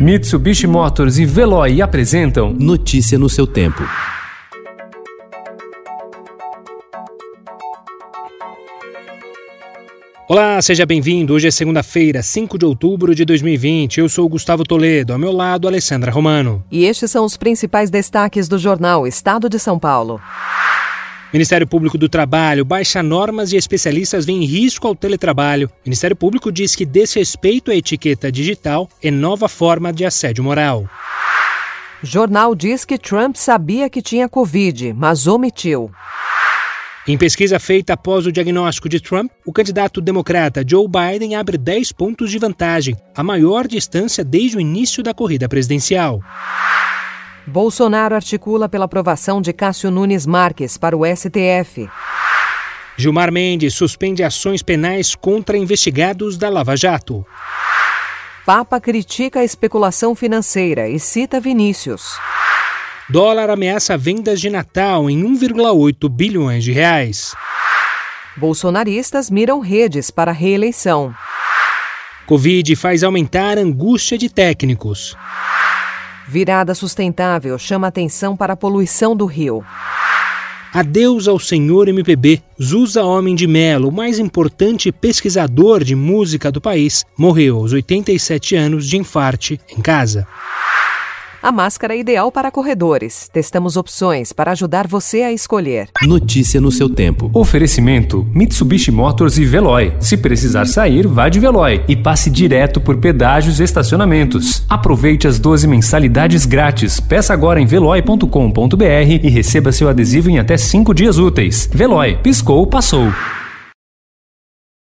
Mitsubishi Motors e Veloy apresentam Notícia no seu tempo. Olá, seja bem-vindo. Hoje é segunda-feira, 5 de outubro de 2020. Eu sou Gustavo Toledo, ao meu lado, Alessandra Romano. E estes são os principais destaques do jornal Estado de São Paulo. Ministério Público do Trabalho baixa normas e especialistas veem risco ao teletrabalho. Ministério Público diz que desrespeito à etiqueta digital é nova forma de assédio moral. Jornal diz que Trump sabia que tinha Covid, mas omitiu. Em pesquisa feita após o diagnóstico de Trump, o candidato democrata Joe Biden abre 10 pontos de vantagem, a maior distância desde o início da corrida presidencial. Bolsonaro articula pela aprovação de Cássio Nunes Marques para o STF. Gilmar Mendes suspende ações penais contra investigados da Lava Jato. Papa critica a especulação financeira e cita Vinícius. Dólar ameaça vendas de Natal em 1,8 bilhões de reais. Bolsonaristas miram redes para reeleição. Covid faz aumentar a angústia de técnicos. Virada sustentável chama atenção para a poluição do rio. Adeus ao senhor MPB. Zusa Homem de Melo, o mais importante pesquisador de música do país, morreu aos 87 anos de infarte em casa. A máscara é ideal para corredores. Testamos opções para ajudar você a escolher. Notícia no seu tempo. Oferecimento: Mitsubishi Motors e Veloy. Se precisar sair, vá de Veloy e passe direto por pedágios e estacionamentos. Aproveite as 12 mensalidades grátis. Peça agora em veloy.com.br e receba seu adesivo em até 5 dias úteis. Veloy, piscou, passou.